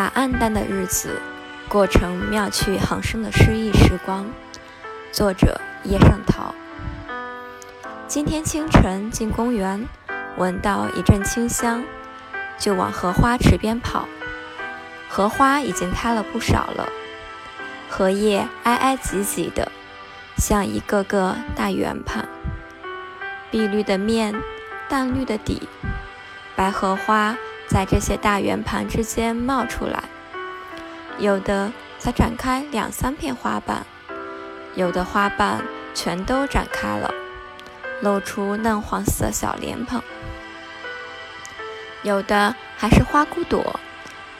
把暗淡的日子过成妙趣横生的诗意时光。作者：叶圣陶。今天清晨进公园，闻到一阵清香，就往荷花池边跑。荷花已经开了不少了，荷叶挨挨挤挤的，像一个个大圆盘。碧绿的面，淡绿的底，白荷花。在这些大圆盘之间冒出来，有的才展开两三片花瓣，有的花瓣全都展开了，露出嫩黄色小莲蓬，有的还是花骨朵，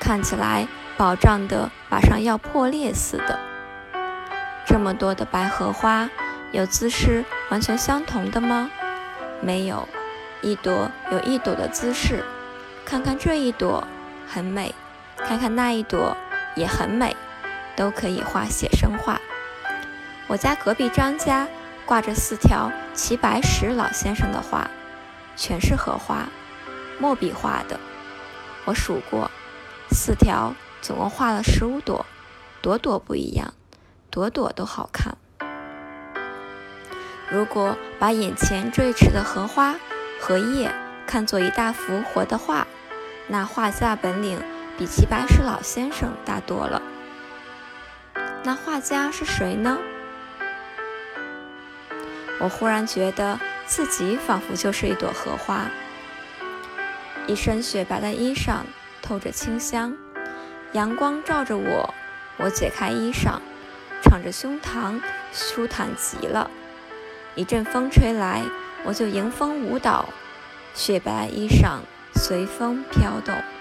看起来饱胀的马上要破裂似的。这么多的白荷花，有姿势完全相同的吗？没有，一朵有一朵的姿势。看看这一朵很美，看看那一朵也很美，都可以画写生画。我家隔壁张家挂着四条齐白石老先生的画，全是荷花，墨笔画的。我数过，四条总共画了十五朵，朵朵不一样，朵朵都好看。如果把眼前这一池的荷花、荷叶看作一大幅活的画，那画家本领比齐白石老先生大多了。那画家是谁呢？我忽然觉得自己仿佛就是一朵荷花，一身雪白的衣裳透着清香，阳光照着我，我解开衣裳，敞着胸膛，舒坦极了。一阵风吹来，我就迎风舞蹈，雪白衣裳。随风飘动。